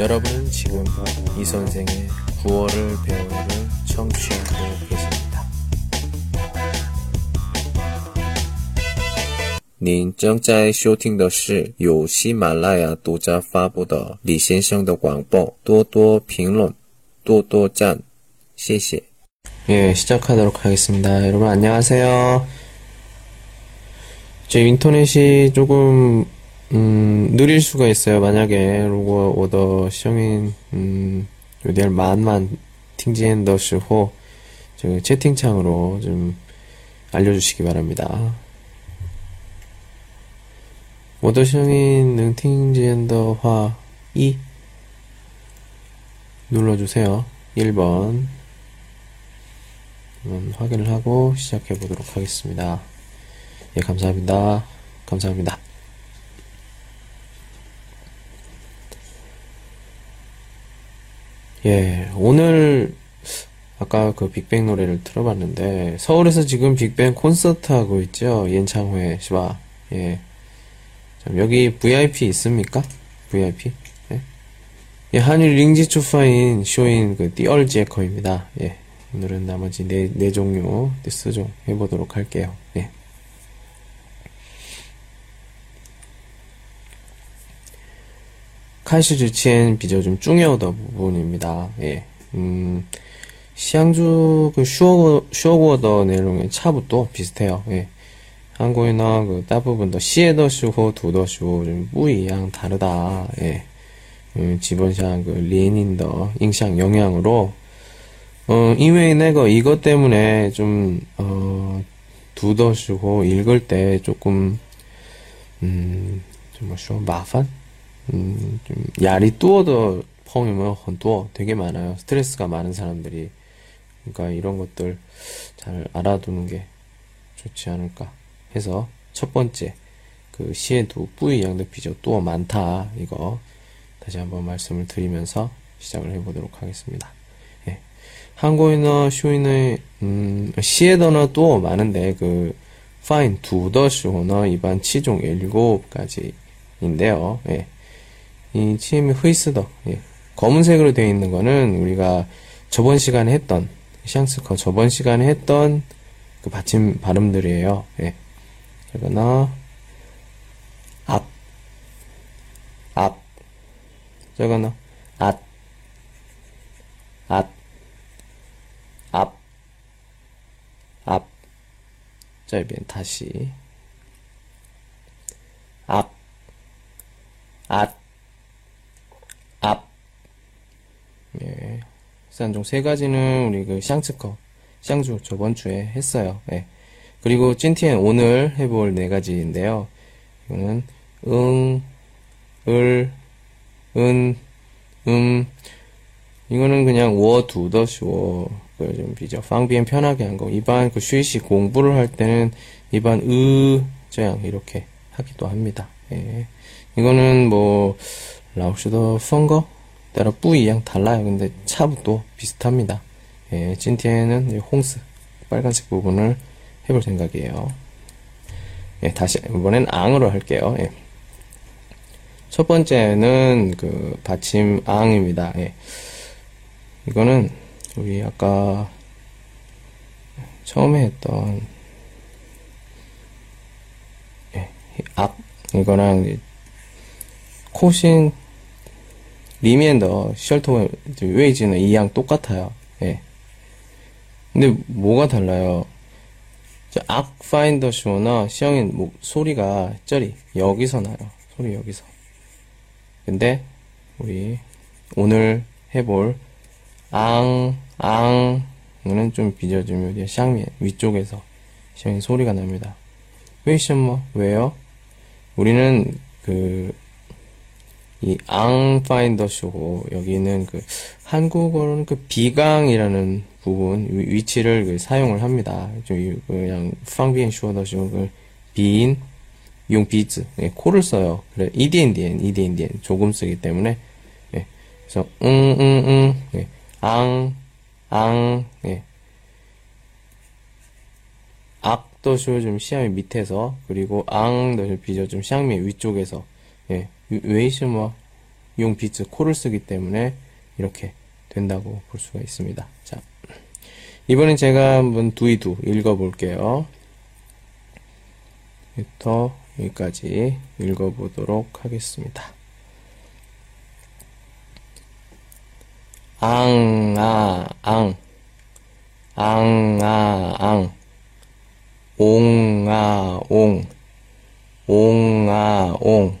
여러분은 지금 이 선생의 구월을 배우를 청취하고 계십니다. 您正在收听的是由喜马拉雅独家发布的李先生的广播。多多评论，多多赞，谢谢。 예, 시작하도록 하겠습니다. 여러분 안녕하세요. 제 인터넷이 조금 음, 느릴 수가 있어요. 만약에 如果我的声音嗯有点慢慢听见的时候这个 채팅창으로 좀 알려주시기 바랍니다. 我的声音能听见的话1 눌러주세요. 1번 음, 확인을 하고 시작해 보도록 하겠습니다. 예, 감사합니다. 감사합니다. 예, 오늘 아까 그 빅뱅 노래를 틀어봤는데 서울에서 지금 빅뱅 콘서트 하고 있죠. 연창회 시바. 예. 자, 여기 VIP 있습니까? VIP? 예. 예, 한일 링지 추파인 쇼인 그 띠얼제커입니다. 예. 오늘은 나머지 네, 네 종류, 네스종 해보도록 할게요. 예. 카시 주치엔 비저 좀 중요하다 부분입니다. 예. 음, 그 슈어거, 슈어거더 내용의 차부터 비슷해요. 예. 한국이나 그 대부분 더 시에더 슈호 두더 슈좀 뿌이양 다르다. 예. 음, 基本上 그 连音的 影响 영향으로 어, 이외에 내가 이것 때문에 좀, 어, 读的时候 읽을 때 조금, 음, 좀 뭐죠, 麻烦? 음, 좀, 压力多的朋友们很多 되게 많아요. 스트레스가 많은 사람들이. 그러니까 이런 것들 잘 알아두는 게 좋지 않을까 해서 첫 번째, 그 시에도 뿌이 비저 뚜어 많다. 이거 다시 한번 말씀을 드리면서 시작을 해보도록 하겠습니다. 한국인어 쇼인의 음, 시에더너 많은데 그 파인 두더 쇼너 이반 치종 일곱 가지인데요. 예. 이 치임이 흐이스더 예. 검은색으로 되어 있는 거는 우리가 저번 시간에 했던 샹스커 저번 시간에 했던 그 받침 발음들이에요. 예. 저거나 앞, 앞, 저거나 앗, 앗. 앞, 앞, 这边 다시 앞, 앞, 앞. 예. 산종 세 가지는 우리 그 샹츠커, 샹주 저번 주에 했어요. 예. 그리고 찐티엔 오늘 해볼 네 가지인데요. 이거는 응, 을, 은, 음. 이거는 그냥 워, 두, 더, 슈어. 좀 비교 방비엔 편하게 한 거. 일반 그 쉬시 공부를 할 때는 일반 으 저양 이렇게 하기도 합니다. 예. 이거는 뭐 라오스더 펑거 따라 뿌이양 달라요. 근데 차부도 비슷합니다. 예, 찐티에는 홍스 빨간색 부분을 해볼 생각이에요. 예, 다시 이번엔 앙으로 할게요. 예. 첫 번째는 그 받침 앙입니다. 예. 이거는 우리 아까 처음에 했던 예, 앞 이거랑 코신 리미엔더 셜터 웨이지는 이양 똑같아요. 예. 근데 뭐가 달라요? 악 发音的时候 声音 뭐, 소리가 这里 여기서 나요. 소리 여기서. 근데 우리 오늘 해볼 앙, 앙, 이거는 좀 빚어주면 이제 上面 위쪽에서 声音이 소리가 납니다. 为什么 왜요? 우리는 그, 이 앙 파인더 쇼고, 여기는 그, 한국어로는 그 비강이라는 부분, 위 치를 그 사용을 합니다. 좀 그냥, 方便说的时候, 그, 鼻音, 用鼻子, 예, 코를 써요. 그래, 一点点, 一点点, 조금 쓰기 때문에, 예, 그래서, 응, 응, 응, 예. 앙, 앙, 예. 악도 쇼 좀 시야미 밑에서, 그리고 좀 비저 좀 샹미 위쪽에서, 예. 웨이시 뭐, 용 비즈 코를 쓰기 때문에 이렇게 된다고 볼 수가 있습니다. 자, 이번엔 제가 한번 두이두 읽어볼게요. 부터 여기까지 읽어보도록 하겠습니다. 앙, 아, 앙, 앙, 아, 앙, 옹, 아, 옹, 옹, 아, 옹,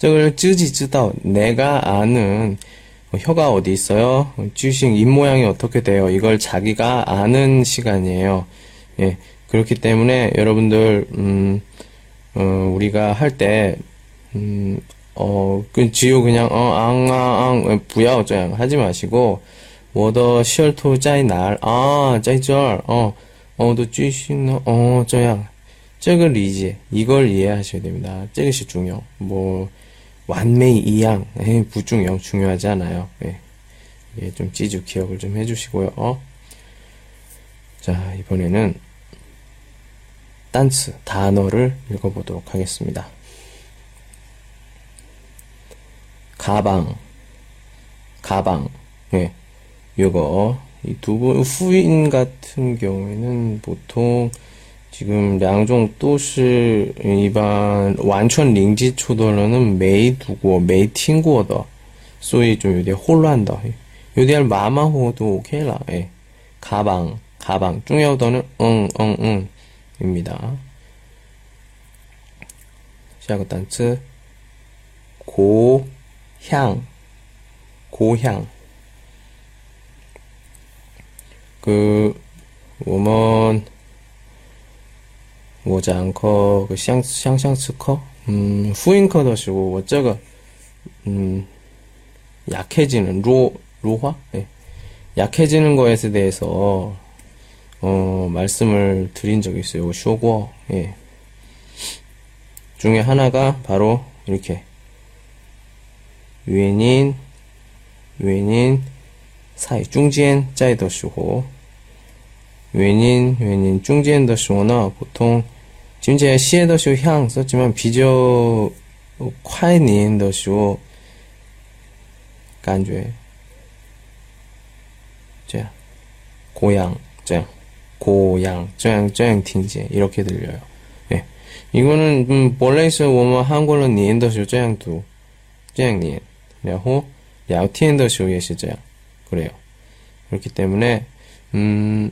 저걸 쯔지 쯔다 내가 아는 혀가 어디 있어요? 쥐싱 입모양이 어떻게 돼요? 이걸 자기가 아는 시간이에요. 예, 그렇기 때문에 여러분들 음, 어, 우리가 할 때 음, 어, 그 지요 그냥 어, 앙, 아, 앙, 앙, 부야 어쩌양 하지 마시고 워더 시얼토 짜이 날, 아, 짜이 쩔, 어, 어, 너 쥐싱, 어, 저양 저걸 리지 이걸 이해하셔야 됩니다. 저것이 중요. 뭐 완메이 이양, 에, 부중요. 중요하지 않아요. 예. 예, 좀 찌주 기억을 좀 해주시고요. 어? 자, 이번에는, 단츠, 단어를 읽어보도록 하겠습니다. 가방, 가방, 예, 요거, 이두 분, 후인 같은 경우에는 보통 지금 량종 또시 일반 완전 링지 초도로는 메이 두고 메이 팅구어더 소위 좀 요대 혼란다. 요대 마마호도 오케이라. 예. 가방 가방. 중요도는 응응응 입니다. 시작 단츠. 고 향, 고향. 그, 我们 我讲课그相相似课 음, 후인커더시고 我这个 음, 약해지는 로 로화 네. 약해지는 거에 대해서 어, 말씀을 드린 적이 있어요. 쇼고 예. 중에 하나가 바로 이렇게 유엔인, 유엔인 사이 중지엔 짜이的 时候, 유엔인, 유엔인 중지엔 的时候呢, 보통 지금 제가 시에 的时候향 썼지만 비교 快年的时候 感觉 这样 고향 这样 고향 这样这样听见 이렇게 들려요. 예. 이거는 음, 본래에서 我们 한국어 念的时候这样读这样念 然后聊天的时候也是这样. 그래요. 그렇기 때문에 음,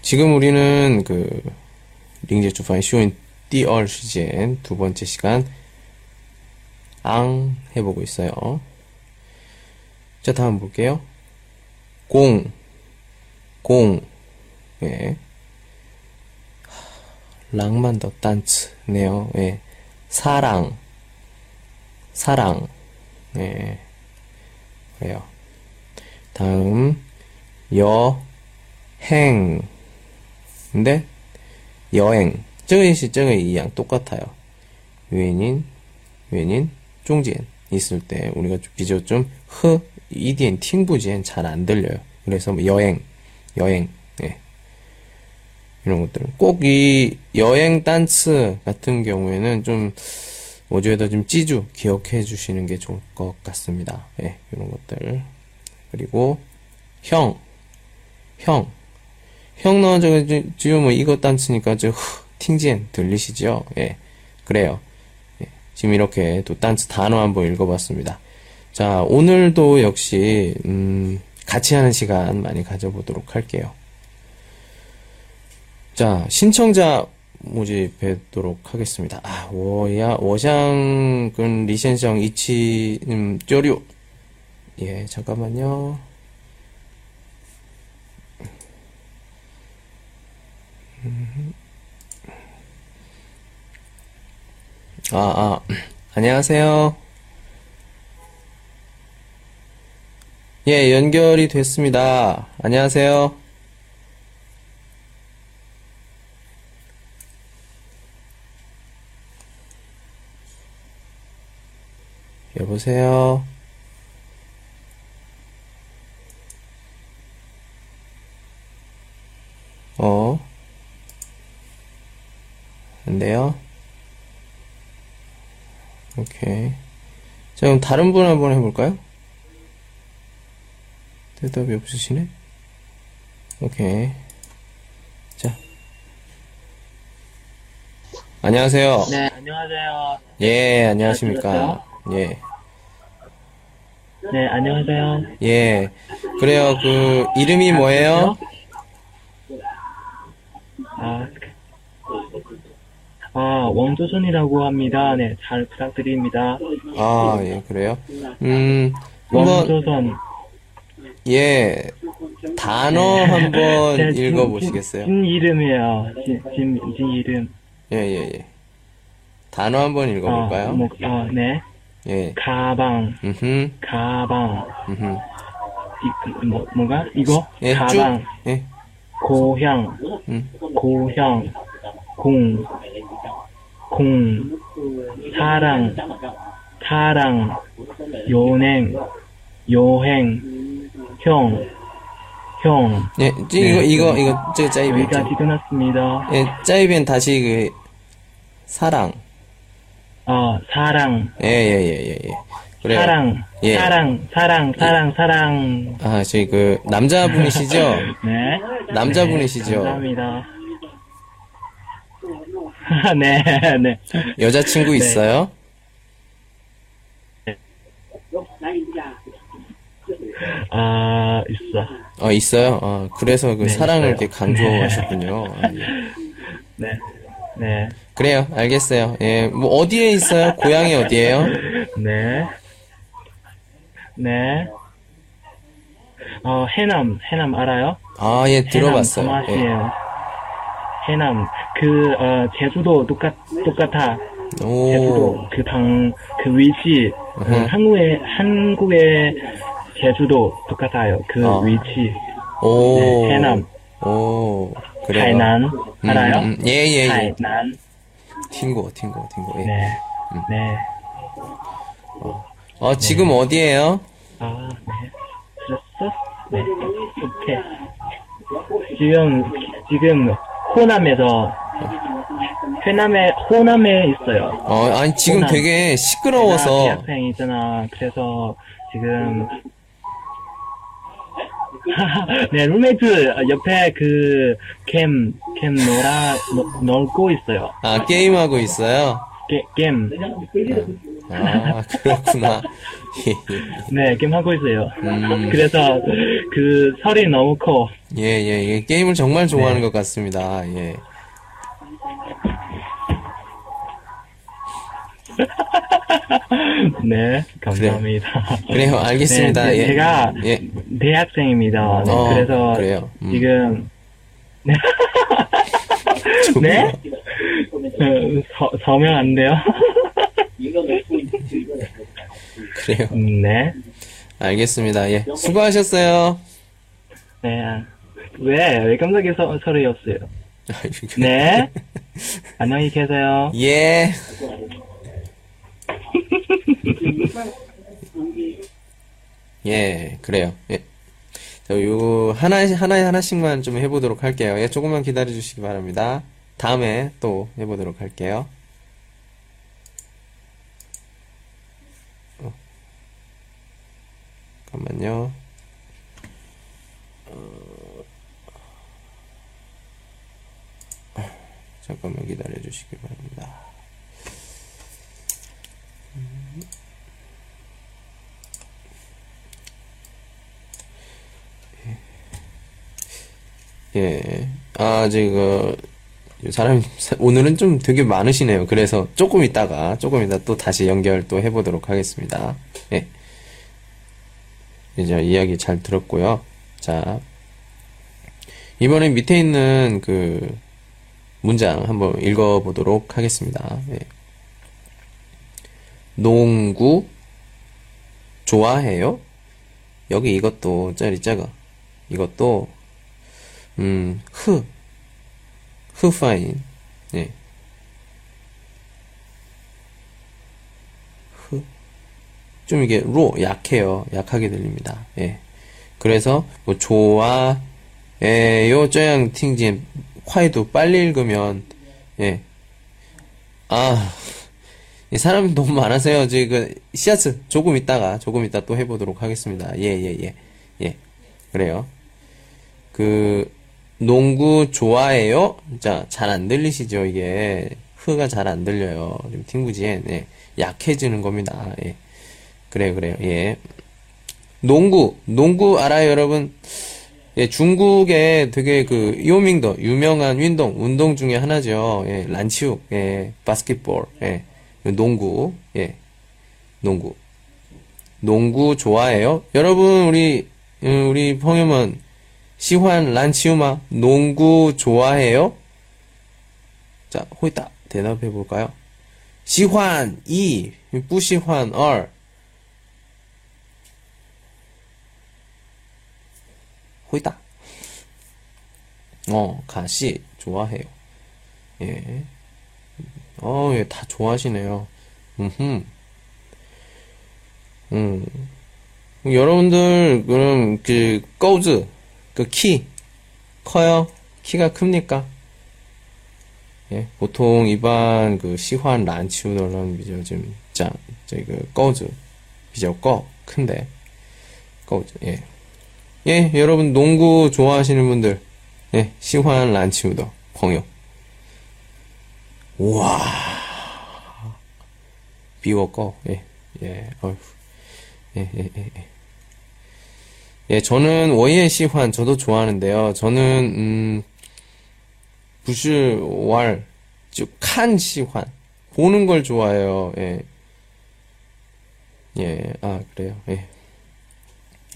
예. 지금 우리는 그 링제 주파인 쇼인 띠얼 시젠 두 번째 시간 앙 해보고 있어요. 자 다음 볼게요. 공, 공, 예. 랑만 더 딴츠네요. 예. 사랑, 사랑, 네, 그래요. 다음, 여행, 근데 여행 증의시 증의 이양 똑같아요. 유엔인 유엔인 쫑지엔 있을 때 우리가 비교 좀흐 이디엔 팅부지엔 잘 안 들려요. 그래서 뭐 여행 여행 예. 이런 것들 꼭 이 여행 단츠 같은 경우에는 좀 어제에다 좀 찌주 기억해 주시는 게 좋을 것 같습니다. 예, 이런 것들 그리고 형, 형 형 나와서 지금 뭐 이거 딴치니까 저 팅젠 들리시죠? 예, 그래요. 예, 지금 이렇게 또 딴치 단어 한번 읽어봤습니다. 자, 오늘도 역시 음, 같이 하는 시간 많이 가져보도록 할게요. 자, 신청자 모집하도록 하겠습니다. 아, 워야, 워샹, 근, 리센성, 이치, 음, 쪼류. 예, 잠깐만요. 아, 아, 안녕하세요. 예, 연결이 됐습니다. 안녕하세요. 여보세요? 어? 안 돼요? 오케이. 자, 그럼 다른 분 한번 해볼까요? 대답이 없으시네? 오케이. 자. 안녕하세요. 네, 안녕하세요. 예, 안녕하십니까. 예. 네, 안녕하세요. 예. 그래요, 그, 이름이 뭐예요? 아, 아, 원조선이라고 합니다. 네, 잘 부탁드립니다. 아, 예, 그래요. 음, 원조선. 예, 단어 한번 네, 진- 읽어보시겠어요? 진, 진 이름이에요. 진, 진, 진 이름. 예, 예, 예. 단어 한번 아, 읽어볼까요? 뭐, 아, 네. 예, 가방, 음흠, 가방. 음흠. 이, 뭐, 뭐가? 이거? 예, 쭉, 가방, 예, 고향, 음, 고향, 공, 공, 사랑, 사랑, 여행, 여행, 형, 형. 예, 찌- 이거, 네, 이거, 그- 이거, 저, 짜이벤. 여기까지 끝났습니다. 예, 짜이벤 다시 그, 사랑. 아, 사랑, 예, 예, 예, 예, 예. 그래요. 사랑, 예. 사랑, 사랑, 사랑, 사랑. 아, 저희 그, 남자분이시죠? 네. 남자분이시죠? 네, 감사합니다. 네, 네. 여자친구 네. 있어요? 아, 있어. 어, 있어요? 어, 그래서 그 네, 사랑을 있어요. 이렇게 강조하셨군요. 아, 예. 네, 네, 그래요, 알겠어요. 예, 뭐, 어디에 있어요? 고향이 어디에요? 네, 네. 어, 해남, 해남 알아요? 아, 예, 들어봤어요. 해남 예. 해남, 그, 어, 제주도 똑같, 똑같아. 오, 제주도, 그 방, 그 위치, 그. 한국의, 한국의 제주도 똑같아요. 그 어. 위치. 오, 네, 해남. 오, 그래요. 하이난, 음, 알아요? 음, 예, 예, 예. 하이난. 팅고, 팅고, 팅고, 예. 네, 음. 네. 어, 지금 어디에요? 아, 네. 들었어? 네. 오케이. 지금, 지금, 호남에서, 회남에, 호남에 있어요. 어, 아니, 지금 호남. 되게 시끄러워서, 대학생이잖아. 그래서, 지금, 네, 룸메이트 옆에 그, 캠, 캠 놀아, 놀- 놀고 있어요. 아, 게임 하고 있어요? 게, 게임. 아, 그렇구나. 네, 게임 하고 있어요. 음. 그래서, 그, 소리 너무 커. 예, 예, 예. 게임을 정말 좋아하는 네. 것 같습니다. 예. 네, 감사합니다. 그래 요, 알겠습니다. 네, 예. 제가 예. 대학생입니다. 네, 어, 그래서 그래요. 음. 지금 네, 네? 어, 서, 서명 안 돼요? 그래요. 음, 네, 알겠습니다. 예. 수고하셨어요. 네. 왜? 왜 깜짝이 서, 소리 없어요? 아이고. 네. 안녕히 계세요. 예. 예, 그래요. 예. 자, 요, 하나, 하나, 하나씩만 좀 해보도록 할게요. 예, 조금만 기다려 주시기 바랍니다. 다음에 또 해보도록 할게요. 잠깐만요. 어, 잠깐만 기다려 주시기 바랍니다. 음. 예. 예. 아, 제가 사람 오늘은 좀 되게 많으시네요. 그래서 조금 있다가 조금 이따 또 다시 연결 또 해보도록 하겠습니다. 예. 이제 이야기 잘 들었고요. 자, 이번에 밑에 있는 그 문장 한번 읽어보도록 하겠습니다. 예. 농구 좋아해요? 여기 이것도 짜리 작아. 이것도 음, 흐, 흐파인, 예. 흐. 좀 이게 로 약해요. 약하게 들립니다. 예. 그래서 뭐 좋아 에요 예, 저양 팅진 화이도 빨리 읽으면 예. 아 사람이 너무 많아서요. 지금 그 씨앗스 조금 있다가 조금 있다 또 해보도록 하겠습니다. 예예예 예, 예, 예. 그래요. 그 농구 좋아해요? 자, 잘 안 들리시죠? 이게 흐가 잘 안 들려요. 지금 팅구지에 예. 약해지는 겁니다. 예. 그래요, 그래요. 예. 농구, 농구 알아요, 여러분? 예, 중국의 되게 그 요밍더 유명한 운동 운동 중에 하나죠. 예, 란치우, 예, 바스켓볼, 예, 그 농구, 예, 농구, 농구 좋아해요? 여러분 우리 음, 우리 펑여만 시환 란치우마 농구 좋아해요? 자, 호이따 대답해 볼까요? 시환 2, 부시환 2. 호이다. 어, 가시 좋아해요. 예. 어, 예, 다 좋아하시네요. 음흠. 음. 여러분들, 그럼, 그, 꺼즈, 그 키, 커요? 키가 큽니까? 예, 보통 일반 그 喜欢篮球的人 比较 좀, 자, 저기 그, 个子, 比较高, 큰데, 个子, 예. 예, 여러분, 농구 좋아하시는 분들, 예, 喜欢篮球的, 朋友. 우와. 比我高, 예, 예, 어휴. 예, 예, 예, 예. 예, 저는 워이엔 시환 저도 좋아하는데요. 저는 음 부슈왈 즉칸 시환 보는 걸 좋아해요. 예. 예. 아, 그래요. 예.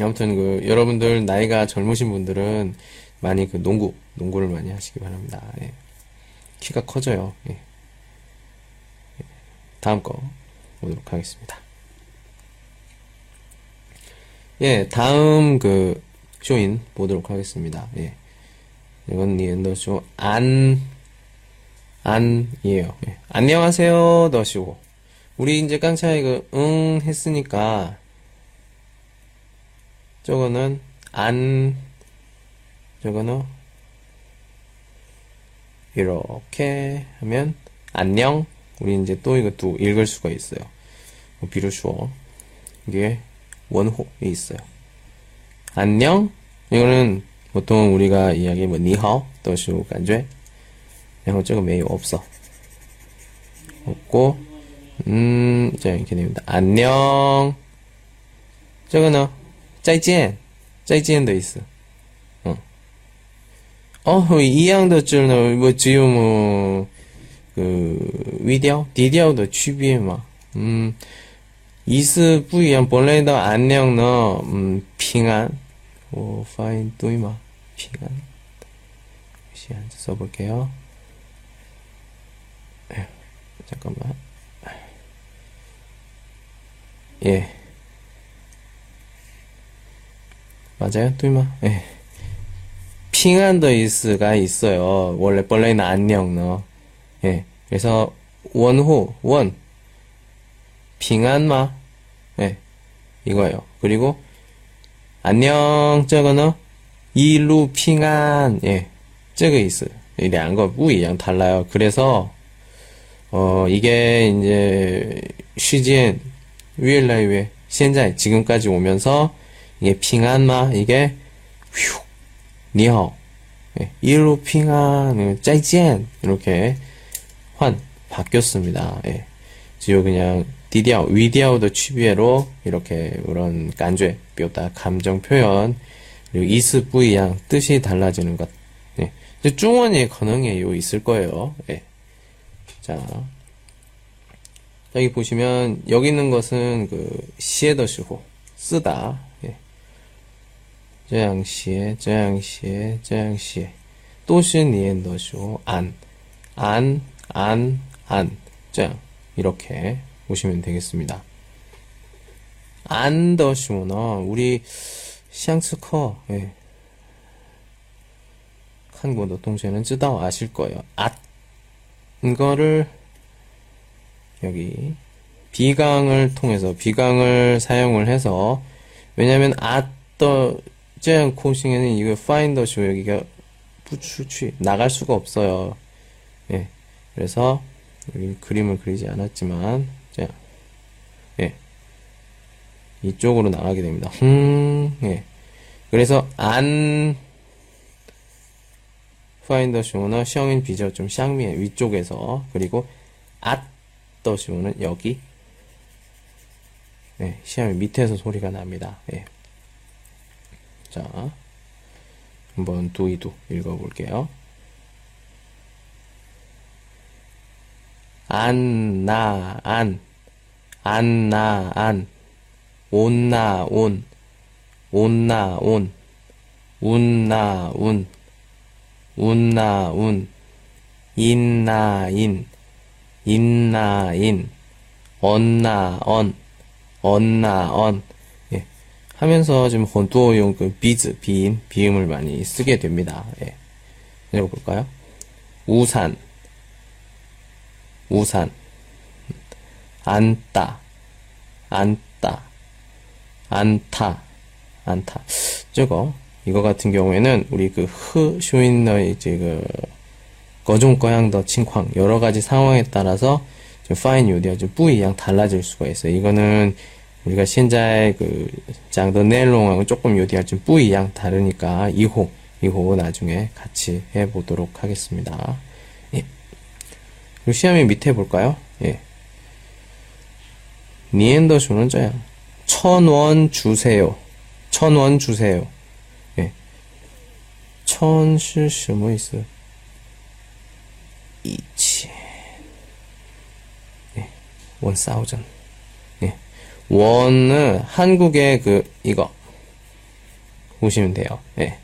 아무튼 그 여러분들 나이가 젊으신 분들은 많이 그 농구 농구를 많이 하시기 바랍니다. 예. 키가 커져요. 예. 다음 거 보도록 하겠습니다. 예, 다음 그 쇼인 보도록 하겠습니다. 예. 이건 니엔더쇼 안 안이에요. 예. 안녕하세요 더쇼. 우리 이제 깡차이 그응 했으니까 저거는 안 저거는 이렇게 하면 안녕? 우리 이제 또 이것도 읽을 수가 있어요. 뭐 비로소 이게 원호에 있어요. 안녕? 이거는 보통 우리가 이야기 뭐 니하오? 또시고 간죄 그리고 저거 매우 없어. 없고 음, 자, 이렇게 됩니다. 안녕. 저거는 这个呢? 再见.再见도 있어. 어. 어, 一样的字呢，我只有么，그 위디오, 디디오의 区别嘛. 음, 意思不一样，本来的 안녕呢, 음, 平安。我发音对吗?平安. 다시 한번 써볼게요. 에휴, 잠깐만. 예. 맞아요? 뚜마 예. 핑한더이스가 있어요. 원래 벌레는 안녕 너. 예. 그래서 원호 원 핑한마 예. 이거예요. 그리고 안녕, 저거너 이루 핑한 예. 저거 있어요. 이 양거 뿌이양 달라요. 그래서 어 이게 이제 시즌 위엘라이웨 현재 지금까지 오면서 이게 핑한마, 이게, 휴, 니하오. 예. 이루 핑한, 짜이젠, 이렇게, 환, 바뀌었습니다. 예. 지금 그냥, 디디아오, 위디아오의 취비로 이렇게 그런 간죄, 뼈다 감정 표현, 그리고 이스 뿌이양 뜻이 달라지는 것, 예, 이제 중원이 가능해 요 있을 거예요. 예. 자. 여기 보시면 여기 있는 것은 그 시에더시고 쓰다. 예. 这样写,这样写,这样写.都是念的时候 안, 안, 안, 안. 这样 이렇게 보시면 되겠습니다. 안 더시모는 우리 샹스커 예. 한국어 동시에는 쯔다오 아실 거예요. 앗 이거를 여기 비강을 통해서 비강을 사용을 해서 왜냐면 앗더 쯔양 코싱에는 이거 find 여기가 부추취 나갈 수가 없어요. 예. 그래서 여기 그림을 그리지 않았지만 자, 예. 이쪽으로 나가게 됩니다. 흠, 예. 그래서 안 파인더 쇼너 셔인 비저 좀 샹미의 위쪽에서 그리고 앗더 쇼는 여기 네, 시험이 밑에서 소리가 납니다. 예. 자, 한번 두이두 읽어볼게요. 안, 나, 안, 안, 나, 안, 온, 나, 온, 온, 나, 온, 운, 나, 운, 운, 나, 운, 인, 나, 인, 인, 나, 인, 언, 나, 언, 언, 나, 언, 예. 하면서 지금 很多用 그 鼻子, 鼻音, 비음을 많이 쓰게 됩니다. 예. 읽어볼까요? 우산, 우산 안따 안따 안타 안타 저거 이거 같은 경우에는 우리 그 흐 쇼인의 이제 그 거종 거양 더 칭쾅 여러 가지 상황에 따라서 좀 파인 요디가 좀 뿌이양 달라질 수가 있어요. 이거는 우리가 신자의 그 장도 넬롱하고 조금 요디할 좀 뿌이양 다르니까 2호 2호 나중에 같이 해보도록 하겠습니다. 예. 그리고 시험이 밑에 볼까요? 예. 니엔더 주는 저야. 천 원 주세요. 천 원 주세요. 예. 천시 뭐 있어? 이치. 예. 원 사우전. 원은 한국의 그 이거 보시면 돼요. 예.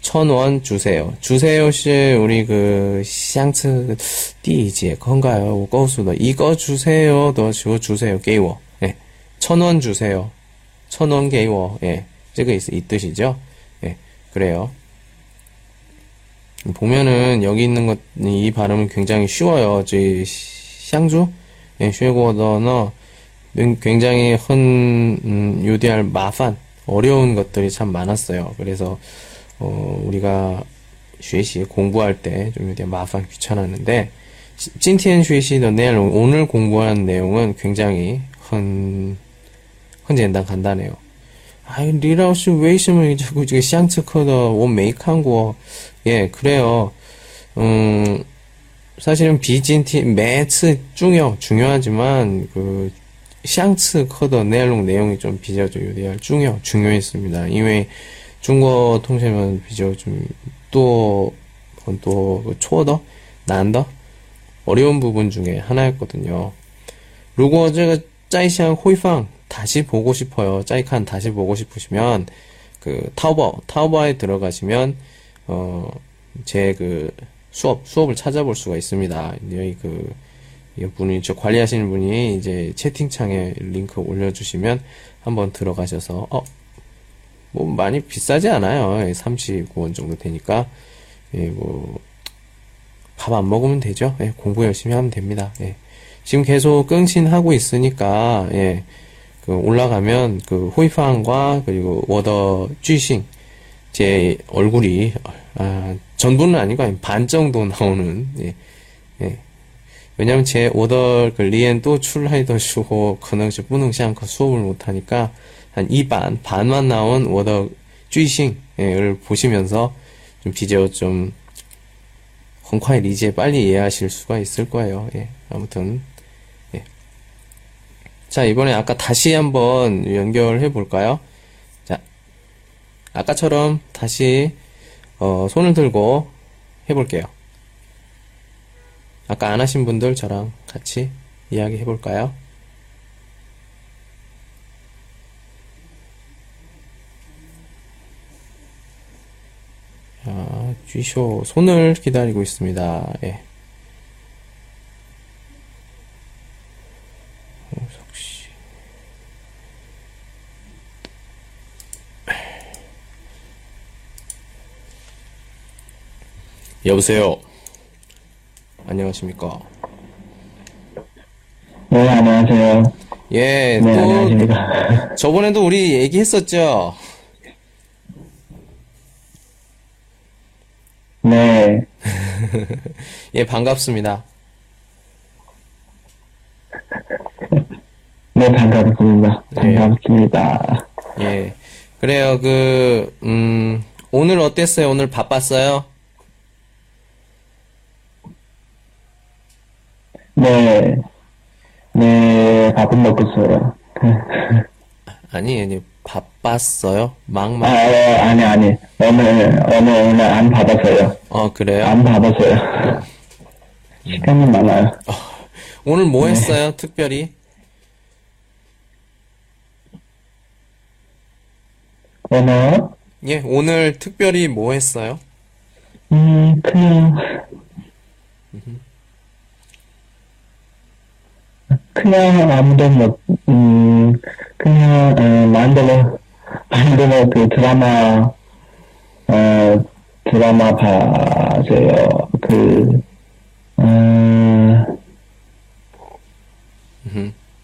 천원 주세요. 주세요 씨 우리 그 샹츠 띠이지에 건가요? 거수도 뭐 이거 주세요. 더 주어 주세요. 게이워. 예. 천원 주세요. 천원 게이워. 예. 제가 있, 이 뜻이죠. 예. 그래요. 보면은 여기 있는 것 이 발음은 굉장히 쉬워요. 저 샹주 예, 쉐고더너 음, 굉장히 헌 음, 요디할 마판 어려운 것들이 참 많았어요. 그래서 어, 우리가 쉐시 공부할 때좀 요디할 마판 귀찮았는데 찐티엔 쉐시 너 내일 오늘 공부한 내용은 굉장히 헌 헌젠단 간단해요. 아이 리라우스 웨이스면 자꾸 이게 샹츠커더 원 메이크한고 예 그래요. 음 사실은 비진티 매츠 중요 중요하지만 그 샹츠커더 내용 내용이 좀 비교적 요리할 중요 중요했습니다. 이외 중국어 통신은 비교 좀또 또 초더 난더 어려운 부분 중에 하나였거든요. 如果这个짜이샹 호이팡 다시 보고 싶어요. 짜이칸 다시 보고 싶으시면 그 타오버 타오버에 들어가시면 어제 그 수업 수업을 찾아볼 수가 있습니다. 여기 그 분이 저 관리하시는 분이 이제 채팅창에 링크 올려주시면 한번 들어가셔서 어 뭐 많이 비싸지 않아요. 39원 정도 되니까 예, 뭐밥 안 먹으면 되죠. 예, 공부 열심히 하면 됩니다. 예. 지금 계속更신하고 있으니까 예, 그 올라가면 그 호이팡과 그리고 워더 쥐싱 제 얼굴이 아, 전부는 아니고 반 정도 나오는 예, 예. 왜냐면 제 오더 그 리엔 또 출라이더 슈호 그능시 뿌능시 않고 수업을 못하니까 한 이 반 반만 나온 오더 쥐싱을 보시면서 좀 디제어 좀 건콰이 리제 빨리 이해하실 수가 있을 거예요. 예, 아무튼 예. 자 이번에 아까 다시 한번 연결해 볼까요? 자 아까처럼 다시 어, 손을 들고 해볼게요. 아까 안 하신 분들 저랑 같이 이야기 해볼까요? 자, 쥐쇼 손을 기다리고 있습니다. 예. 여보세요. 안녕하십니까? 네, 안녕하세요. 예, 네, 또 안녕하십니까. 저번에도 우리 얘기했었죠. 네, 예, 반갑습니다. 네, 반갑습니다. 네. 반갑습니다. 예. 그래요. 그 음, 오늘 어땠어요? 오늘 바빴어요? 네, 네, 밥은 먹었어요. 아니, 아니, 바빴어요? 아, 막막. 어, 아니, 아니. 오늘, 오늘, 오늘 안 받았어요. 어, 그래요? 안 받았어요. 시간이 많아요. 오늘 뭐 했어요? 특별히? 오늘, 예, 오늘 특별히 뭐 했어요? 음, 그냥, 그냥 아무도 못, 음, 그냥, 어, 만들어, 만들어 그 드라마, 어, 드라마 봤어요. 그, 음,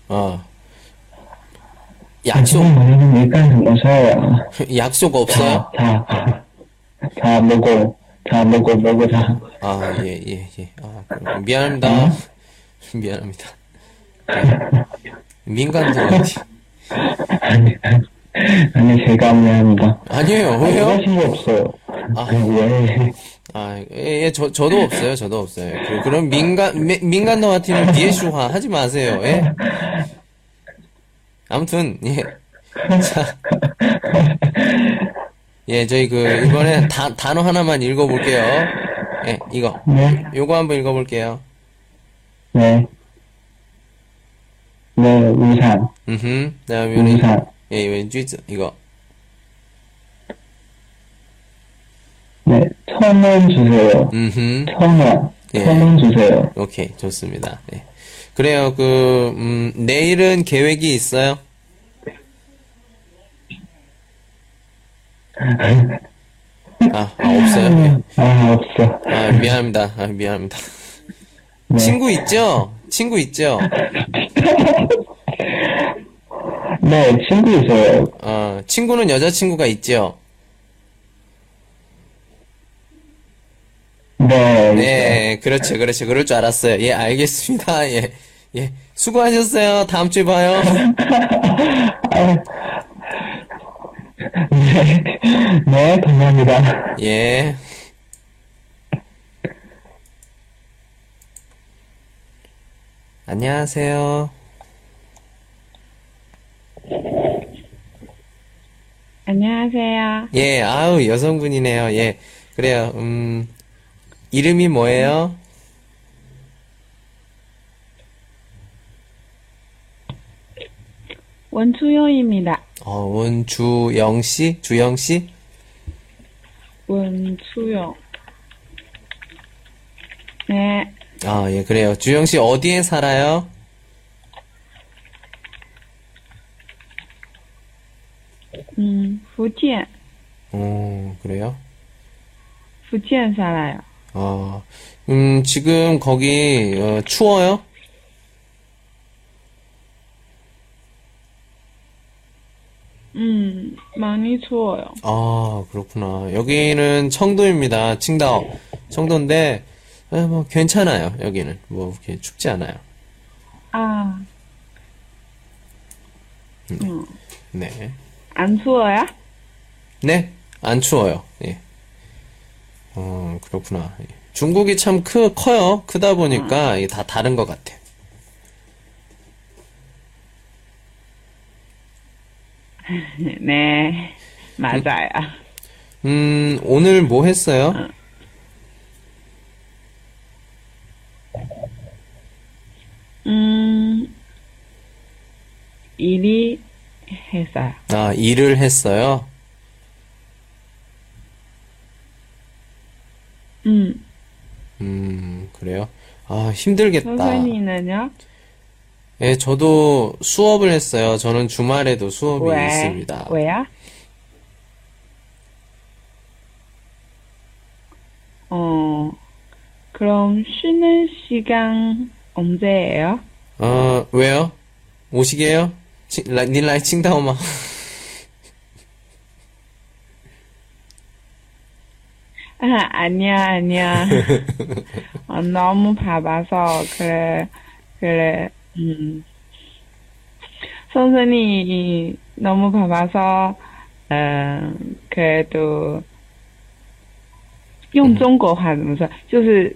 어. 약속, 지금 일단 무서워요. 약속 없어요? 자, 자, 자, 먹고, 자, 먹고, 먹고, 자. 아, 예, 예, 예. 아, 미안합니다. 미안합니다. 예. 민간들 어디? 아니, 아니, 제가 미안합니다. 아니에요, 왜요? 그러신 거 없어요. 아. 왜? 아, 예, 예, 저, 저도 없어요, 저도 없어요. 그, 그럼 민간, 미- 민간노 같은 비에슈화 하지 마세요, 예? 아무튼, 예. 자. 예, 저희 그, 이번에 다, 단어 하나만 읽어볼게요. 예, 이거. 네, 요거 한번 읽어볼게요. 네. 네, 우산. 그 다음에 우산. 예, 왼쥐즈, 이거. 네, 천 원 주세요. 음흠. 천 원. 예. 천원 주세요. 오케이, 좋습니다. 네. 그래요, 그, 음, 내일은 계획이 있어요? 아, 아, 없어요? 예. 아, 없어. 아, 미안합니다. 아, 미안합니다. 네. 친구 있죠? 친구 있죠? 네, 친구 있어요. 어, 친구는 여자친구가 있죠? 네, 네, 그렇죠, 그렇죠. 그럴 줄 알았어요. 예, 알겠습니다. 예, 예. 수고하셨어요. 다음 주에 봐요. 네, 네, 감사합니다. 예. 안녕하세요. 안녕하세요. 예, 아우, 여성분이네요. 예. 그래요, 음, 이름이 뭐예요? 원추영입니다. 어, 원주영 씨? 주영 씨? 원추영. 네, 아, 예, 그래요. 주영 씨 어디에 살아요? 음, 福建, 어, 그래요? 福建 살아요. 어, 음, 지금 거기, 어, 추워요? 음, 많이 추워요. 아, 그렇구나. 여기는 청도입니다. 칭다오. 청도인데, 아, 뭐, 괜찮아요. 여기는. 뭐, 그렇게 춥지 않아요. 아, 음, 네. 안 추워요? 네, 안 추워요. 예. 어, 그렇구나. 예. 중국이 참 크, 커요. 크다 보니까 이게 다 다른 것 같아. 네, 맞아요. 음, 오늘 뭐 했어요? 일이 했어요. 아, 일을 했어요? 음, 음, 그래요? 아, 힘들겠다. 선생님은요? 예, 저도 수업을 했어요. 저는 주말에도 수업이 왜? 있습니다. 왜요? 어, 그럼 쉬는 시간 언제예요? 어, 왜요? 오시게요? 치, 라, 닐라이 칭다오마. 아, 아니야, 아니야. 어, 너무 바빠서, 그래, 그래, 음. 선생님이 너무 바빠서, 음, 그래도,用中国话怎么说？就是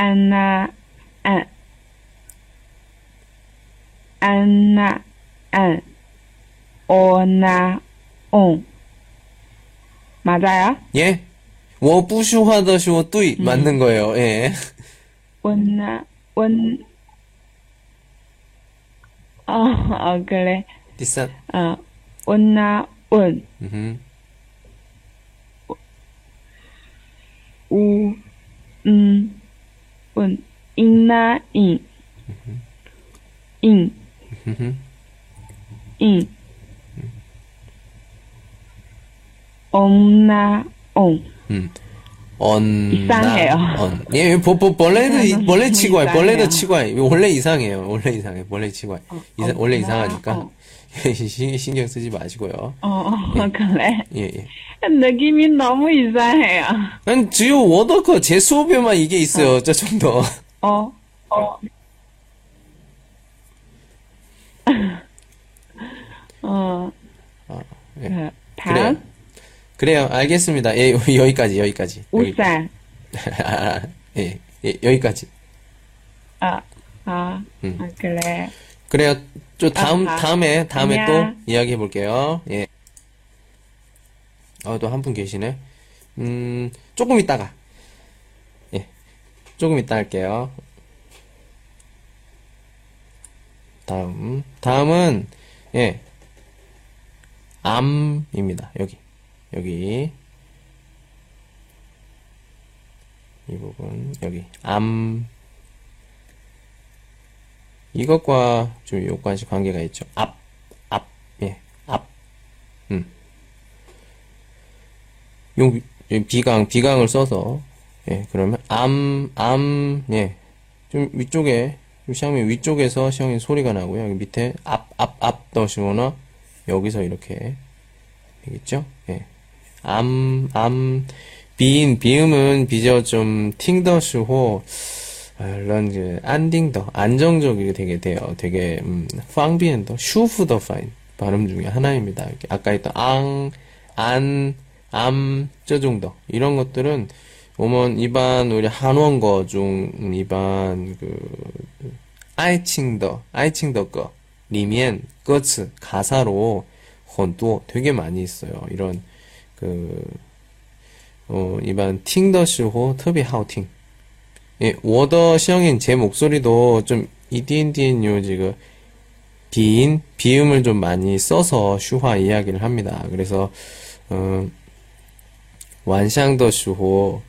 安娜安安娜安오나옹 맞아요? 예? 我不说话的时候对 맞는 거예요. 예. 원나 원 어, 어 그래. 디싼. 어, 원나 원 음. 우, 음, 인, 인, 음. 인, 엄나, 옹. 음. 언, 이상해요. 언. 예, 本, 本, 本来都, 本来. 이상해요. 벌레도 치과요. 원래 이상해요. 원래 이상해. 이상, 원래 어, 이상하니까. 어. 신- 신경 쓰지 마시고요. 어, 어, 그래. 예, 예. 느낌이 너무 이상해요. 난只有 워더커 제 수업에만 이게 있어요. 저 정도. 어, 어. 어, 예. 그, 그래요. 다음, 그래요. 알겠습니다. 예, 여기까지, 여기까지. 여기. 우산. 예, 예, 여기까지. 아, 아, 음. 아, 그래. 그래요. 또 다음, 아하. 다음에, 다음에 안녕. 또 이야기해 볼게요. 예. 어, 또한 분 계시네. 음, 조금 있다가. 예. 조금 있다 할게요. 다음. 다음은, 예. 암입니다. 여기. 여기. 이 부분, 여기. 암. 이것과 좀 有关系 관계가 있죠. 앞, 앞, 예, 앞, 음. 요, 요 비강, 비강을 써서, 예, 그러면 암, 암, 예, 좀 위쪽에, 좀 시험이 위쪽에서 시험이 소리가 나고요. 여기 밑에 앞, 앞, 앞 넣으시거나, 여기서 이렇게 되겠죠? 예. 암, 암, 鼻音, 비음은 比较 좀 听的时候, 아, 아, 이런 그 安定的 안정적이게 되게 돼요. 되게 음, 方便的 舒服的 发音 발음 중에 하나입니다. 아까 했던 앙, 안, 암, 这种的 이런 것들은 我们 一般 우리 韩文歌 중 一般 그 爱情的 爱情的 歌里面 歌词 가사로 很多 되게 많이 있어요. 이런 그 어, 一般 听的时候 特别好听 예, 我的 声音 제 목소리도 좀 一点点요 지금 鼻音 비음을 좀 많이 써서 说话 이야기를 합니다. 그래서 어, 음, 晚上的时候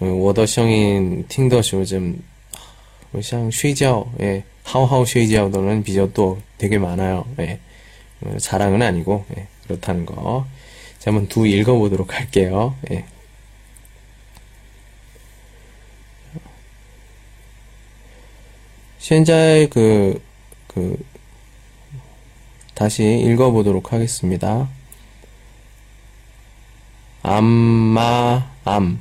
어, 我的 声音 听的时候 我想 睡觉 예, 하우하우 쉬지아오도는 비저도 되게 많아요. 예, 어, 자랑은 아니고 예, 그렇다는 거. 자, 한번 두 읽어보도록 할게요. 예. 현재 그, 그, 다시 읽어보도록 하겠습니다. 암마, 암,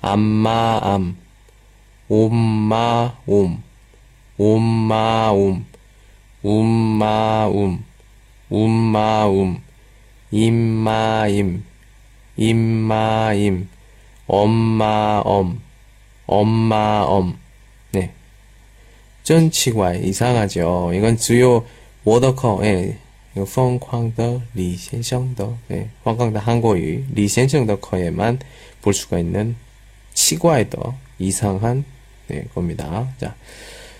암마, 암, 옴마, 옴, 옴마, 옴, 움마, 움, 움마움, 임마임, 임마임, 엄마엄, 엄마엄. 네. 真奇怪, 이상하죠. 이건 주요 워더커, 예. 이거 疯狂的李先生的, 예. 疯狂的 한국어, 리先生的 커에만 볼 수가 있는 치과의的 이상한 네, 겁니다. 자,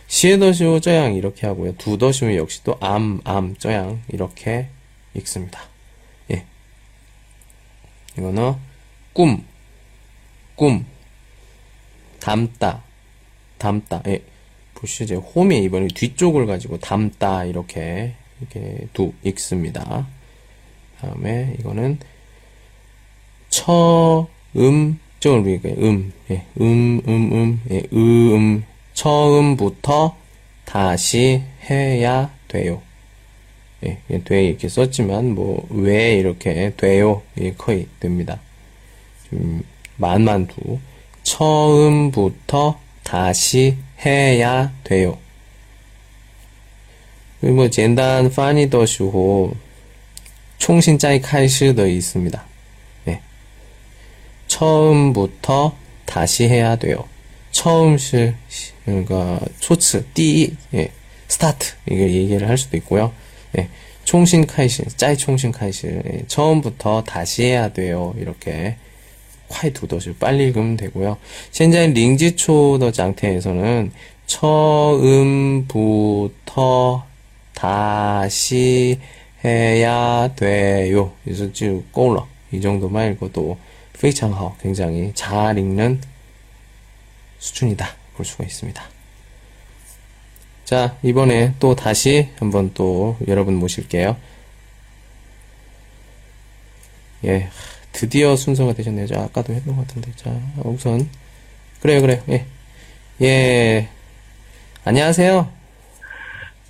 시에더쇼 저양 이렇게 하고요. 두더쇼 역시 또 암, 암, 저양 이렇게 읽습니다. 예. 이거는 꿈, 꿈, 담다, 담다. 예. 보시죠. 홈이 이번에 뒤쪽을 가지고 담다 이렇게 이렇게 두 읽습니다. 다음에 이거는 처음 읽어요. 음, 예. 음, 음, 음, 예. 음, 처음부터 다시 해야 돼요. 예, 돼 이렇게 썼지만 뭐 왜 이렇게 돼요? 예, 거의 됩니다. 좀 만만두 처음부터 다시 해야 돼요. 뭐 젠단 파니더슈호 총신짜이 칼시더 있습니다. 네. 처음부터 다시 해야 돼요. 처음시 그러니까 초츠 띠 예. 스타트 이걸 얘기를 할 수도 있고요. 예. 총신 칼시 짜이 총신 칼시 예. 처음부터 다시 해야 돼요. 이렇게 快读都是 빨리 읽으면 되고요. 현재 링지초의 상태에서는 처음부터 다시 해야 돼요. 그래서 지금 꼬러 이 정도만 읽어도 非常好, 굉장히 잘 읽는 수준이다 볼 수가 있습니다. 자, 이번에 또 다시 한번 또 여러분 모실게요. 예, 드디어 순서가 되셨네요. 자, 아까도 했던 것 같은데. 자, 우선. 그래요, 그래요. 예. 예. 안녕하세요.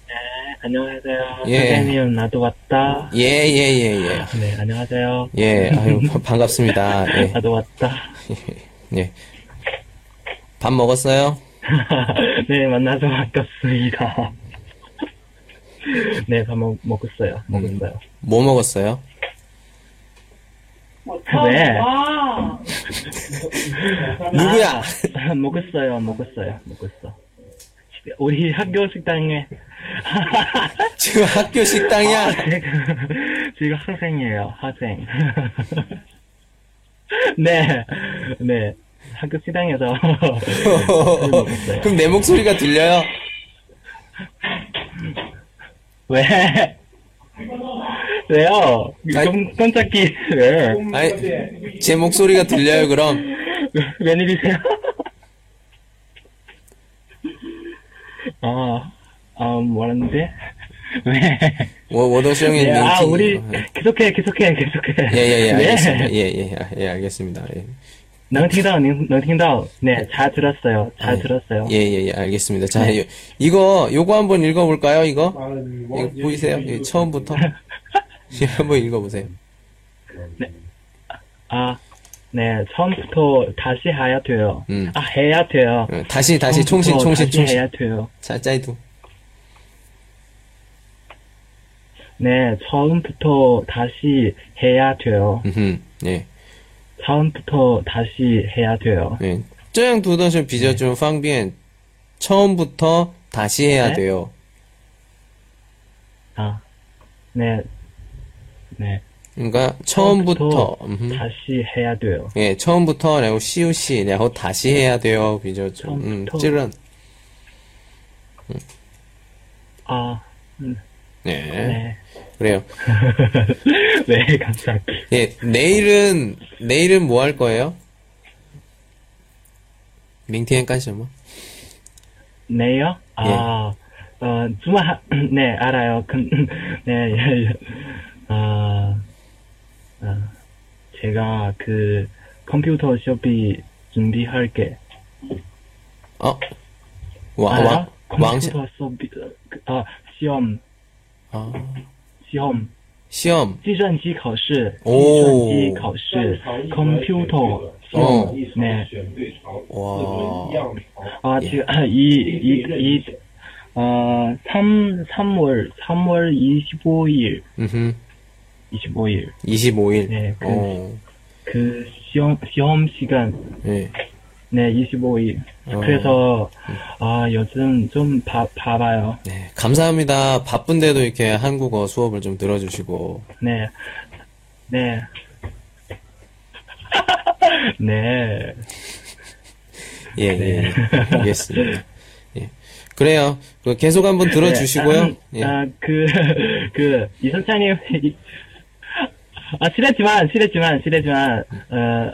네, 안녕하세요. 예. 선생님, 나도 왔다. 예, 예, 예, 예. 네, 안녕하세요. 예, 아유, 바- 반갑습니다. 예, 나도 왔다. 예. 밥 먹었어요? 네, 만나서 반갑습니다. 네, 밥 먹, 먹었어요. 먹었어요. 뭐 먹었어요? 네. 누구야? 아, 먹었어요, 먹었어요, 먹었어. 집에- 우리 학교 식당에. 지금 학교 식당이야? 아, 지금, 지금 학생이에요, 학생. 네, 네. 학교 식당에서 먹었어요. 그럼 내 목소리가 들려요? 왜? 왜요? 아이, 좀 깜짝 끼왜 아니, 제 목소리가 들려요, 그럼. 웬일이세요? 어, 어, 뭐라는데? 왜? 워, 워더스 형이. 예, 우리, 어. 계속해, 계속해, 계속해. 예, 예, 예, 네. 알겠습니다. 예, 예, 아, 예, 알겠습니다. 예. 넌팅다운, 넌팅다운. 네, 예. 잘 들었어요. 잘 아, 들었어요. 예, 예, 예, 알겠습니다. 자, 네. 이거, 요거 한번 읽어볼까요, 이거? 아, 네, 뭐, 이거 예, 보이세요? 예, 예 처음부터. 예, 한번 읽어보세요. 아, 네, 처음부터 다시 해야 돼요. 음. 아, 해야 돼요. 어, 다시, 다시, 총신, 처음부터 총신, 다시 총신. 해야 돼요. 자, 짜이두. 네, 처음부터 다시 해야 돼요. 음, 예, 처음부터 다시 해야 돼요. 예. 这样读的是比较좀方便. 처음부터 다시 해야 네? 돼요. 아, 네, 네. 그러니까 처음부터, 처음부터 다시 해야 돼요. 예, 처음부터 레오 시우시 레오 다시 해야 돼요. 비죠. 음, 찔런. 아, 음. 네. 네. 그래요. 네, 감사합니다. 예, 내일은 내일은 뭐 할 거예요? 링티엔까지 뭐? 내요? 예. 아, 어, 주말 네 알아요. 네. 예, 예. 아, 아, 제가 그 컴퓨터 쇼피 준비할게. 어? 와, 알아? 와, 왕시, 컴퓨터 쇼피, 그, 아, 시험, 아, 시험, 시험. 计算机考试，计哦算机考试，computer 哦 시험, 네. 와, 아, 지금, 이, 이, 이, 어, 3, 3월, 3월 25일, 음 25일. 25일. 네, 그- 어, 그 시험, 시험 시간, 예. 네, 25일. 어. 그래서, 아, 요즘 좀 바, 바빠요. 네, 감사합니다. 바쁜데도 이렇게 한국어 수업을 좀 들어주시고. 네. 네. 네. 예, 예. 알겠습니다. 예. 그래요. 그 계속 한번 들어주시고요. 네, 예. 아, 그, 그, 이선창님, 이- 아, 실례지만, 실례지만, 실례지만, 어,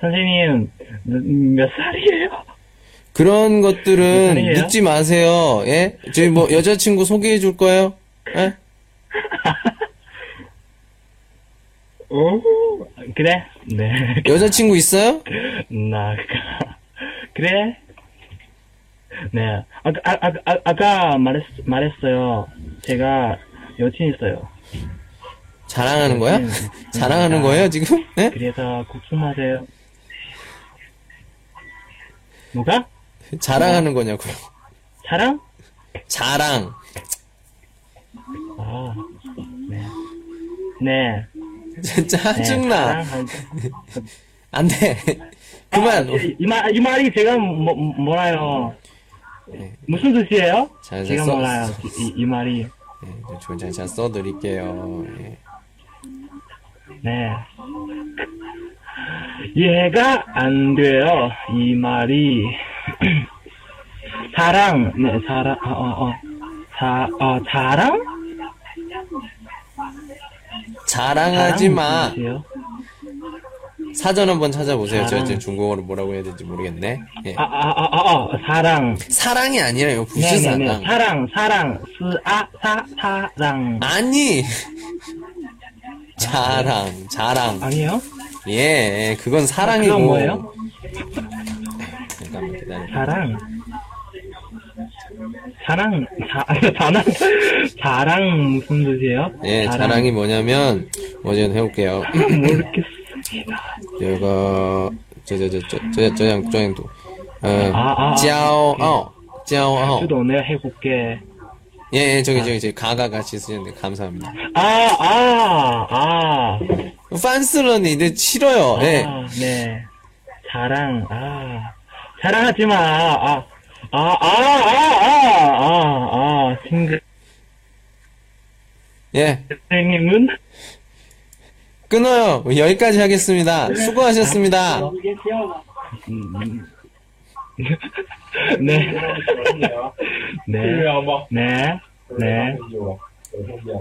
선생님, 몇, 몇 살이에요? 그런 것들은 아니에요? 묻지 마세요. 예? 저희 뭐 여자친구 소개해 줄 거예요? 예? 오, 그래? 네. 여자친구 있어요? 나, 그래? 네. 아까, 아, 아, 아, 아까 말했, 말했어요. 제가 여친 있어요. 자랑하는 거야? 네. 자랑하는 거예요, 지금? 예? 그래서 걱정마세요. 뭐가? 자랑하는 거냐고요. 사랑? 자랑. 아, 네. 네. 진짜 네, 짜증나. 사랑하죠. 안 돼. 그만. 아, 이, 이 말, 이 말이 제가 뭐, 뭐라요? 네. 무슨 뜻이에요? 잘 제가 써- 몰라요. 이, 이 말이. 예, 조장 잘 써드릴게요. 예. 네. 이해가 안 돼요. 이 말이. 사랑, 네, 사랑, 어, 어, 어. 자, 어, 자랑? 자랑하지 자랑 마. 무슨 뜻이에요? 사전 한번 찾아보세요. 저 자랑. 이제 중국어로 뭐라고 해야 될지 모르겠네. 예. 아, 아, 아, 아, 아, 사랑. 사랑이 아니라요. 네네네. 부시 사랑. 사랑, 사랑. 스, 아, 사, 사랑. 아니. 자랑, 자랑. 아니에요? 예, 그건 사랑이고. 그건 뭐예요? 잠깐만 기다려. 자랑. 자랑, 자, 자랑, 자랑 무슨 뜻이에요? 예, 자랑이 뭐냐면, 뭐좀 해볼게요. 모르겠습니다. 이거, 저, 저, 저, 저, 저, 저, 양, 저, 양도. 어, 아, 아. 骄傲, 骄傲. 주도 내가 해볼게. 예, 예, 저기, 저기, 저기, 가가 같이 쓰셨는데, 감사합니다. 아, 아, 아. 판스런이 이제 싫어요. 예. 아, 네. 자랑, 아. 자랑하지 마. 아, 아, 아, 아, 아, 아, 아. 싱글 예. 선생님은? 끊어요. 여기까지 하겠습니다. 수고하셨습니다. 음. 네. 네. 네. 네.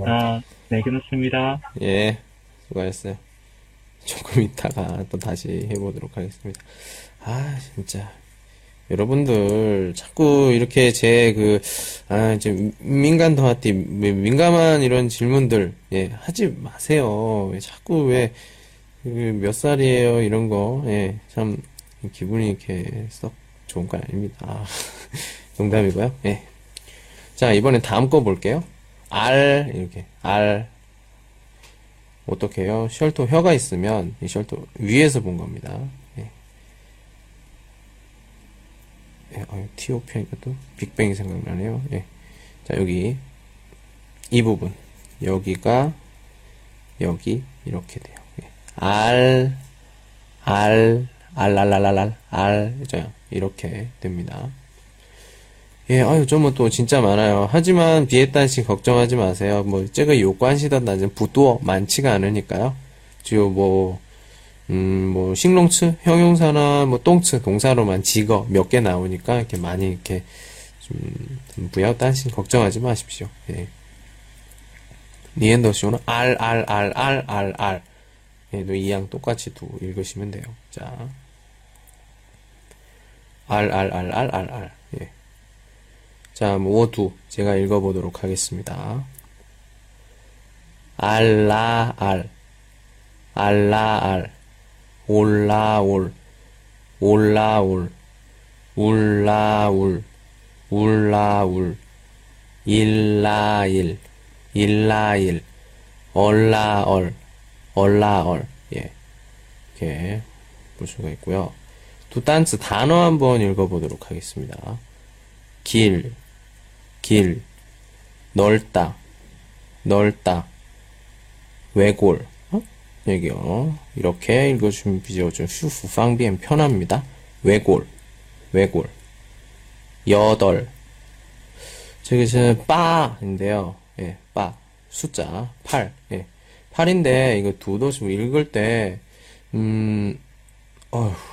아, 네, 끝났습니다. 예, 수고하셨어요. 조금 있다가 또 다시 해보도록 하겠습니다. 아, 진짜. 여러분들, 자꾸 이렇게 제 그, 아, 이제 민간 더하티, 민감한 이런 질문들, 예, 하지 마세요. 왜 자꾸 왜, 그몇 살이에요? 이런 거, 예, 참, 기분이 이렇게 썩 좋은 건 아닙니다. 아, 농담이고요. 예. 자, 이번엔 다음 거 볼게요. R, 이렇게, R. 어떻게 해요? 셜터 혀가 있으면 이 셜터 위에서 본 겁니다. 예. 예, 어, TOP 하니까 또 빅뱅이 생각나네요. 예. 자, 여기 이 부분 여기가 여기 이렇게 돼요. 예. R R R R R R R R 죠 이렇게 됩니다. 예, 아유, 좀은 또 진짜 많아요. 하지만 비에딴씨 걱정하지 마세요. 뭐, 제가 요관시던 낮은 부도 많지가 않으니까요. 주요 뭐, 음, 뭐, 싱롱츠, 형용사나 뭐, 똥츠, 동사로만 직어 몇 개 나오니까 이렇게 많이 이렇게 좀, 딴신 걱정하지 마십시오. 예. 니엔더쇼는 R, R, R, R, R, R. 얘도 이양 똑같이 두고 읽으시면 돼요. 자. R, R, R, R, R, R. 예. 자, 뭐, 워두. 제가 읽어보도록 하겠습니다. 알라, 알. 알라, 알. 올라올. 올라올. 울라울. 울라울. 일라일. 일라일. 얼라얼. 얼라얼. 예. 이렇게 볼 수가 있고요. 두 단츠 단어 한번 읽어보도록 하겠습니다. 길, 길, 넓다, 넓다, 외골, 어? 여기요. 이렇게 읽어주면 비교 좀 슈프, 방비엔 편합니다. 외골, 외골. 여덟. 저기, 저, 빠인데요. 예, 빠. 숫자, 팔. 예. 팔인데, 이거 두도 좀 읽을 때, 음, 어휴,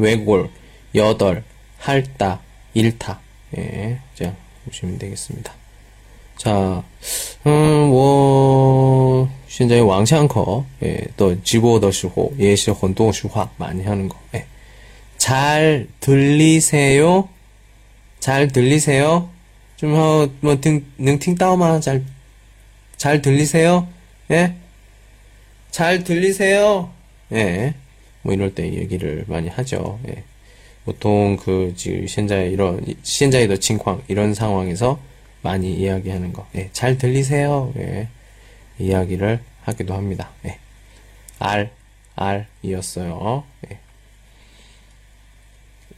외골, 여덟, 할따, 일타. 예, 자, 보시면 되겠습니다. 자, 음, 워, 현재 왕창커, 예, 또, 지보더시호, 예시 혼동시화 많이 하는 거. 예. 잘 들리세요? 잘 들리세요? 좀, 어, 뭐, 등, 능팅 따오마, 잘, 잘 들리세요? 예? 잘 들리세요? 예. 뭐 이럴 때 얘기를 많이 하죠. 예. 보통 그 지금 현재 이런 현재의 더情况 이런 상황에서 많이 이야기하는 거. 예. 잘 들리세요? 예. 이야기를 하기도 합니다. 예. 알, 알이었어요. 예.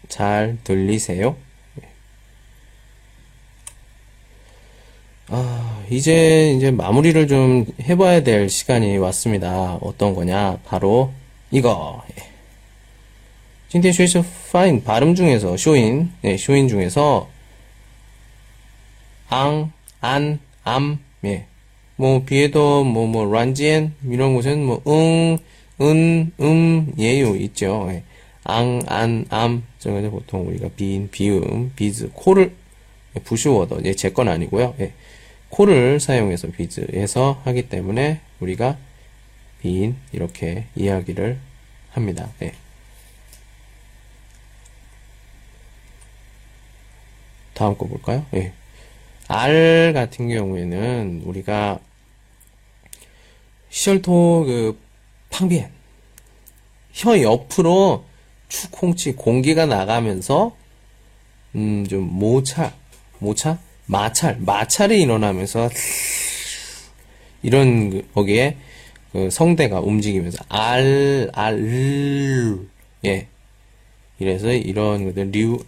잘 들리세요? 예. 아, 이제 이제 마무리를 좀 해봐야 될 시간이 왔습니다. 어떤 거냐? 바로 이거. 예. 今天学习 파인 발음 중에서 쇼인, 네, 쇼인 중에서 앙, 안, 암, 예. 뭐 비에도 뭐 뭐 란지엔 이런 곳은 뭐 응, 은, 음, 예요 있죠. 예. 앙, 안, 암. 저거 보통 우리가 빈, 비음, 비즈, 코를 부슈워더. 예, 제 건 아니고요. 예. 코를 사용해서 비즈해서 하기 때문에 우리가 빈 이렇게 이야기를 합니다. 예. 다음 거 볼까요? 예. R 같은 경우에는 우리가 시절토 그 팡비엔 혀 옆으로 축 홍치 공기가 나가면서 음 좀 모차 모차 마찰 마찰이 일어나면서 이런 그 거기에 그 성대가 움직이면서 알 알 예 이래서 이런 것들 류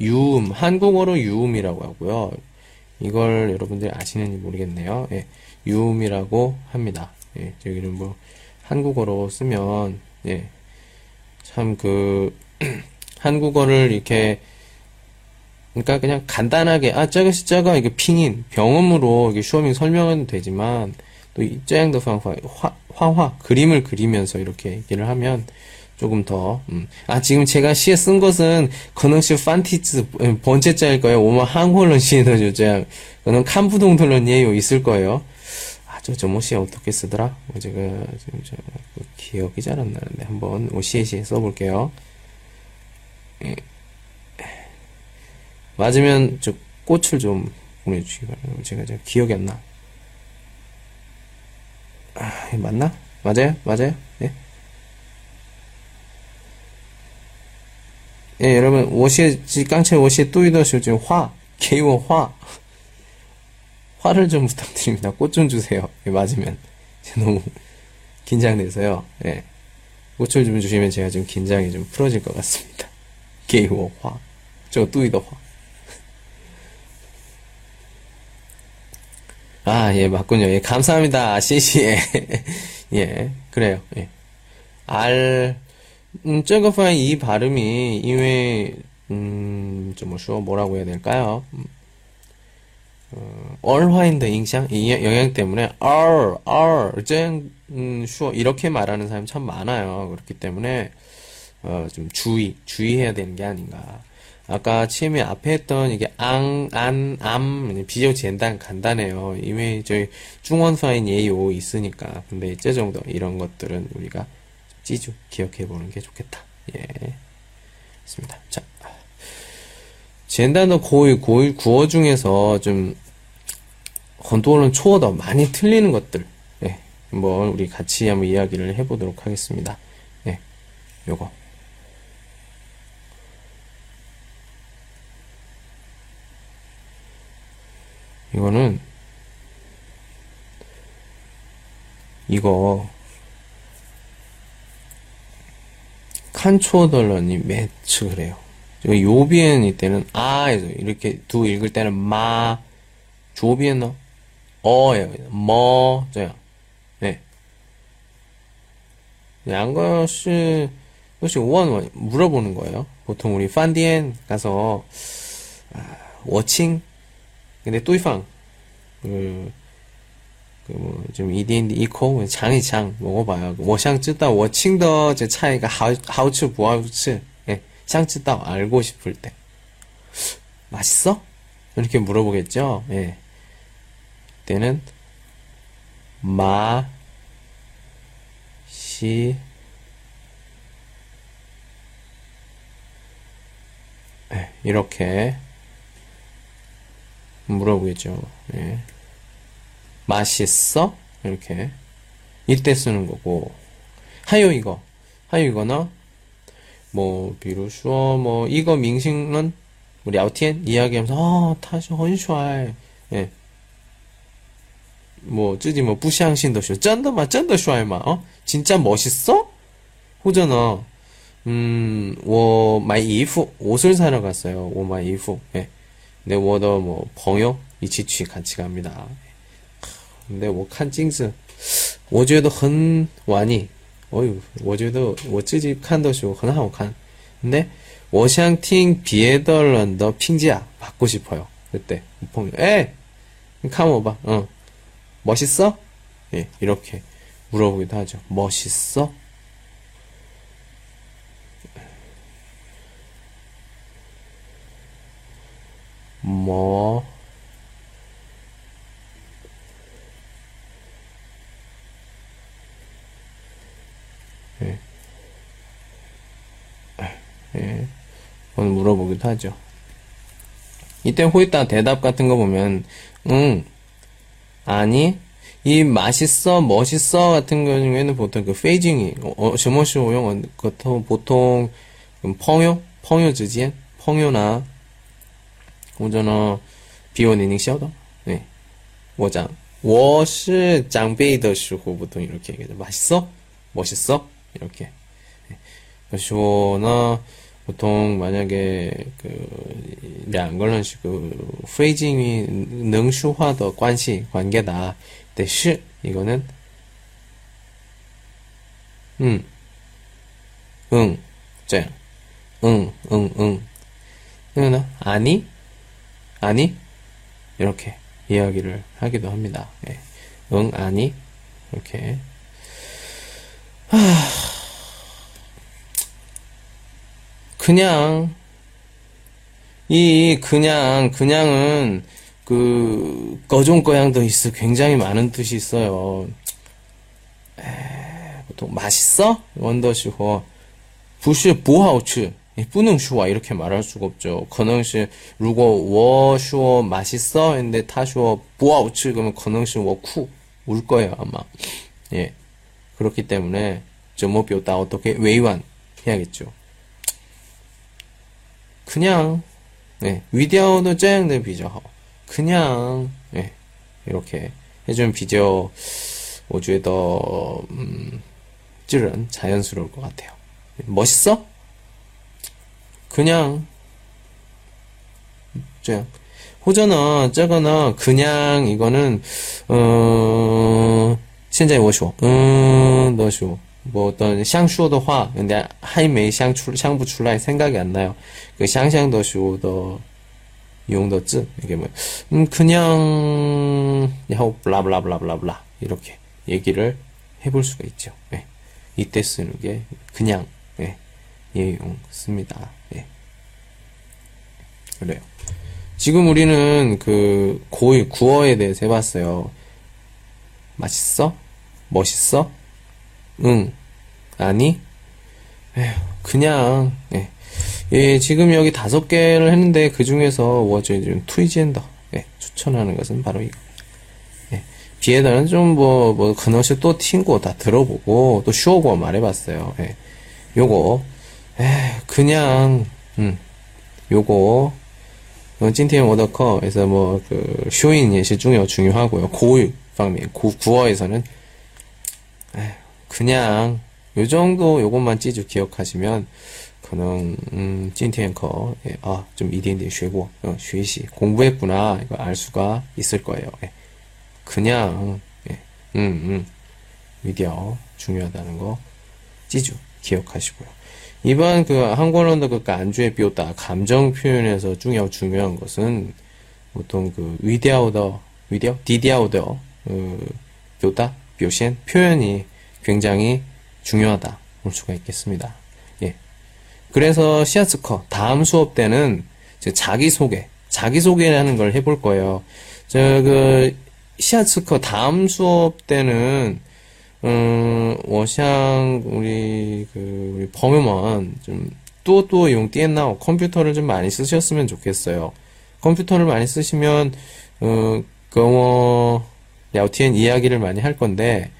유음, 한국어로 유음이라고 하고요. 이걸 여러분들이 아시는지 모르겠네요. 예, 유음이라고 합니다. 예, 저기는 뭐, 한국어로 쓰면, 예, 참 그, 한국어를 이렇게, 그러니까 그냥 간단하게, 아, 저거 시자가 이게 핑인, 병음으로 이게 슈어밍 설명은 되지만, 또 짜양도 방화 화화 그림을 그리면서 이렇게 얘기를 하면 조금 더, 음. 아, 지금 제가 시에 쓴 것은, 그능시 판티즈 번째 짜일 거예요. 오마 한글로 시에는 요장. 그는 칸부동돌론 예요 있을 거예요. 아, 저, 저 모시에 어떻게 쓰더라? 뭐 제가, 지금 저, 그 기억이 잘 안 나는데, 한번 오시에시에 써볼게요. 예. 맞으면, 저, 꽃을 좀 보내주시기 바랍니다. 제가, 제가 기억이 안 나. 아, 맞나? 맞아요? 맞아요? 예? 예, 여러분, 我写, 깡체 我写对的时候, 지금 화, 개요 화. 화를 좀 부탁드립니다. 꽃 좀 주세요. 예, 맞으면. 너무 긴장돼서요. 예. 꽃을 좀 주시면 제가 좀 긴장이 좀 풀어질 것 같습니다. 개요 화. 저 뚜이더 화. 아, 예, 맞군요. 예, 감사합니다. CC에. 예. 예, 그래요. 예. 알, 음, 쨍거파의 이 발음이, 이외, 음, 좀 뭐 쉬워, 뭐라고 해야 될까요? 음, 어, 얼화인드 인샹 이 영향 때문에, 얼, 얼, 쨍, 음, 쉬워. 이렇게 말하는 사람 참 많아요. 그렇기 때문에, 어, 좀 주의, 주의해야 되는 게 아닌가. 아까 치음이 앞에 했던 이게 앙, 안, 암, 비교 젠단 간단해요. 이미 저희 중원서인 예요 있으니까. 근데 이제 정도 이런 것들은 우리가 찌주 기억해 보는 게 좋겠다. 예. 있습니다. 자. 젠단어 고의, 고의 구어 중에서 좀 건도어는 초어도 많이 틀리는 것들. 예. 한번 우리 같이 한번 이야기를 해보도록 하겠습니다. 예. 요거. 이거는, 이거, 칸초덜러니 매츠 그래요. 요비엔이 때는 아에서 이렇게 두 읽을 때는 마, 조비엔너 어예요. 뭐, 저요. 네. 양것이, 것이 원 물어보는 거예요. 보통 우리 판디엔 가서, 아, 워칭, 근데 또이팡, 그, 그, 뭐, 좀, 이디인디, 이코, 장이 장, 먹어봐요. 我想知道, 워칭더, 제 차이가, 하우, 하우츠, 부하우츠, 예, 想知道, 알고 싶을 때. 맛있어? 이렇게 물어보겠죠? 예. 때는, 마, 시, 예, 이렇게 물어보겠죠. 예. 맛있어? 이렇게. 이때 쓰는 거고. 하요 이거. 하요 이거나, 뭐, 비로슈어, 뭐, 이거 밍싱은, 우리 아우티엔 이야기하면서, 아, 다시 헌슈알. 예. 뭐, 쯔지 뭐, 부샹신더슈. 짠더마, 짠더슈알마. 어? 진짜 멋있어? 호전어. 음, 我, 买衣服. 옷을 사러 갔어요. 워, 마이 이프. 예. 근데 我的뭐 朋友 이치 취 같이 갑니다. 근데 我看镜子我觉得很完你 어유, 我觉得我自己看的时候很好看 근데 我想听别的人的评价 받고 싶어요. 그때 朋友 에, 看我吧, 응, 멋있어? 예, 이렇게 물어보기도 하죠. 멋있어? 뭐? 예. 예. more 그건 물어보기도 하죠. 이때 호이따 대답 같은 거 보면 응, 아니, 이 맛있어, 멋있어 같은 경우에는 보통 그 페이징이 어, 저머시 오용 같은 보통 그 펑요, 펑요 주지엔? 펑요나, 或者呢，比我年龄小的，네我长，我是长辈的时候보통 이렇게 얘기하죠. 맛있어? 멋있어? 이렇게. 그래서 나 보통 만약에 그两个人是그非经于能说话的关系관계다但是 이거는 음, 응, 这样, 응, 응, 응. 이거는 아니, 아니, 이렇게 이야기를 하기도 합니다. 예. 응, 아니, 이렇게. 하... 그냥, 이, 그냥, 그냥은, 그, 거종거양도 있어. 굉장히 많은 뜻이 있어요. 에, 보통, 맛있어? 원더시호. 부시, 보하우츠. 뿌능슈와 이렇게 말할 수가 없죠. 거능시 루고 워슈어 맛있어 근데 타슈어 보아우츠 그러면 거능시 워쿠 울 거예요 아마. 예 그렇기 때문에 저모비오다 어떻게 외환 해야겠죠. 그냥 예. 네 위디아오도 짜양된 비저하 그냥 네, 이렇게 해준 비디오 오주에 더 음, 찌른 자연스러울 것 같아요. 멋있어? 그냥 这样 호전어 저거는 그냥 이거는 어现在我说嗯너说뭐 어떤 想说的话 근데 还没想出想不出来 생각이 안 나요. 그 상상도 说的 用的字 이게 뭐 음, 그냥 然后 블라블라블라블라블라 이렇게 얘기를 해볼 수가 있죠. 네. 이때 쓰는 게 그냥 네. 예용 씁니다. 예. 그래요. 지금 우리는 그 고의 구어에 대해서 해봤어요. 맛있어? 멋있어? 응. 아니? 에휴, 그냥, 예. 예, 지금 여기 다섯 개를 했는데 그 중에서 워저 좀 투이지엔더 예, 추천하는 것은 바로 이거. 예, 비에다는 좀뭐 뭐 그것이 또 튕고 다 들어보고 또 쇼고 말해봤어요. 예, 요거 에 그냥 음 요거 어, 今天我的课 에서 뭐그 쇼인 예시 중요 중요하고요. 고유 방면 구, 구어에서는 에휴, 그냥 요 정도 요것만 찌주 기억하시면 可能 음, 今天课 예, 아, 좀一点点学过 어, 学习 공부했구나 이거 알 수가 있을 거예요. 예. 그냥 예, 음, 음, 미디어 중요하다는 거 찌주 기억하시고요. 이번 그 한국어론도 그 안주의 뼈다 감정 표현에서 중요 중요한 것은 보통 그 위디아우더 위디어 디디아우더 그 뼈다 표현 표현이 굉장히 중요하다 볼 수가 있겠습니다. 예. 그래서 시아츠커 다음 수업 때는 이제 자기 소개 자기 소개라는 걸 해볼 거예요. 저그 시아츠커 다음 수업 때는 음, 我想 우리 그 우리 범유먼 좀 또 또 용电脑 컴퓨터를 좀 많이 쓰셨으면 좋겠어요. 컴퓨터를 많이 쓰시면 어, 그뭐 聊天 이야기를 많이 할 건데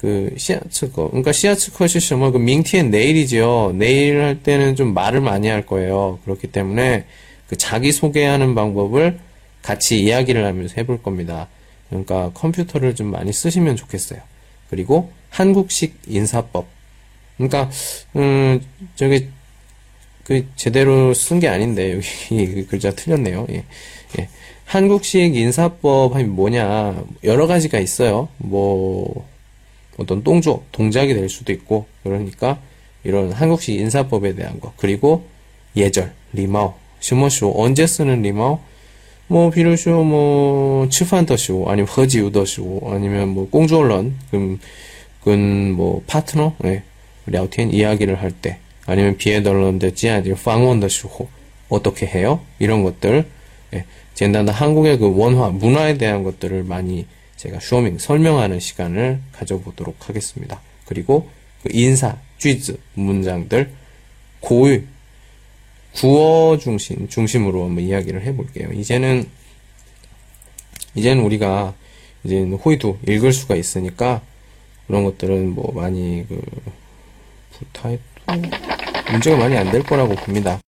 그 시아츠커 그러니까 시아츠커시什么그明天 내일이죠. 내일 할 때는 좀 말을 많이 할 거예요. 그렇기 때문에 그 자기 소개하는 방법을 같이 이야기를 하면서 해볼 겁니다. 그러니까 컴퓨터를 좀 많이 쓰시면 좋겠어요. 그리고 한국식 인사법. 그러니까 음 저기 그 제대로 쓴 게 아닌데 여기 글자 틀렸네요. 예. 예. 한국식 인사법이 뭐냐 여러 가지가 있어요. 뭐 어떤 동조 동작이 될 수도 있고 그러니까 이런 한국식 인사법에 대한 거 그리고 예절 礼貌 什么时候 언제 쓰는 礼貌 뭐 比如说 뭐 吃饭的时候 아니면 喝酒的时候 아니면 뭐 工作人 그뭐 파트너 예. 聊天 이야기를 할 때 아니면 别的人的家 아니면 访问的时候 어떻게 해요? 이런 것들 예. 简单的 한국의 그 文化 문화에 대한 것들을 많이 제가 说明 설명하는 시간을 가져보도록 하겠습니다. 그리고 그 인사, 쥐즈 문장들 고유 구어 중심 중심으로 한번 이야기를 해볼게요. 이제는 이제는 우리가 이제 호이도 읽을 수가 있으니까 그런 것들은 뭐 많이 그 부타입도 문제가 많이 안 될 거라고 봅니다.